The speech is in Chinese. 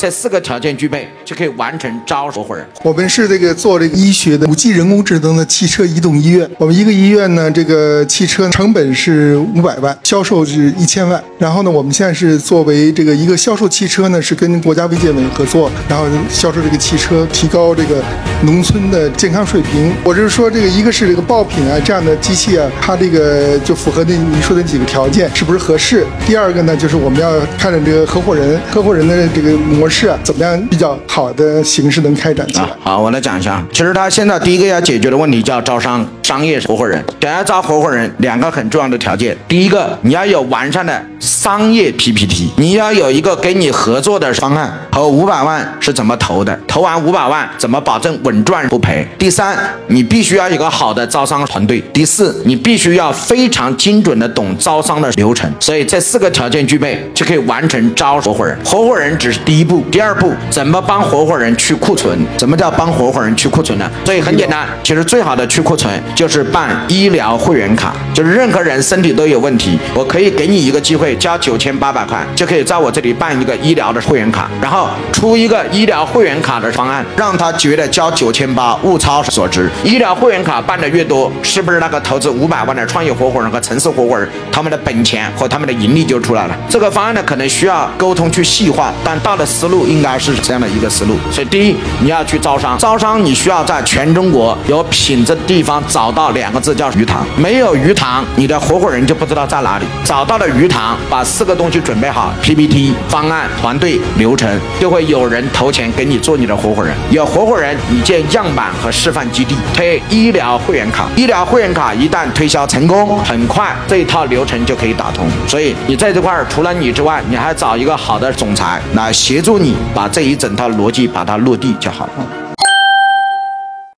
这四个条件具备，就可以完成招合伙人。我们是这个做这个医学的五 G 人工智能的汽车移动医院。我们一个医院呢，这个汽车成本是五百万，销售是一千万。然后呢，我们现在是作为这个一个销售汽车呢，是跟国家卫健委合作，然后销售这个汽车，提高这个农村的健康水平。我就是说，这个一个是这个爆品啊，这样的机器啊，它这个就符合那你说的几个条件，是不是合适？第二个呢，就是我们要看着这个合伙人，合伙人的这个模式，怎么样比较好的形式能开展起来？好，我来讲一下。其实他现在第一个要解决的问题叫招商商业合伙人。想要招合伙人，两个很重要的条件。第一个，你要有完善的商业 PPT，你要有一个给你合作的方案和五百万是怎么投的，投完五百万怎么保证稳赚不赔。第三，你必须要有个好的招商团队。第四，你必须要非常精准的懂招商的流程。所以这四个条件具备，就可以完成招合伙人。合伙人只是第一步，第二步怎么帮合伙人去库存？什么叫帮合伙人去库存呢？所以很简单，其实最好的去库存就是办医疗会员卡，就是任何人身体都有问题，我可以给你一个机会，交九千八百块就可以在我这里办一个医疗的会员卡，然后出一个医疗会员卡的方案，让他觉得交九千八物超所值。医疗会员卡办的越多，是不是那个投资五百万的创业合伙人和城市合伙人，他们的本钱和他们的盈利就出来了？这个方案呢，可能需要沟通去细化，但大的思路应该是这样的一个思路。所以第一，你要去招商，招商你需要在全中国有品质的地方找找到两个字叫鱼塘，没有鱼塘，你的合伙人就不知道在哪里。找到了鱼塘，把四个东西准备好：PPT、方案、团队、流程，就会有人投钱给你做你的合伙人。有合伙人，你建样板和示范基地，推医疗会员卡。医疗会员卡一旦推销成功，很快这一套流程就可以打通。所以你在这块儿，除了你之外，你还找一个好的总裁来协助你把这一整套逻辑把它落地就好了。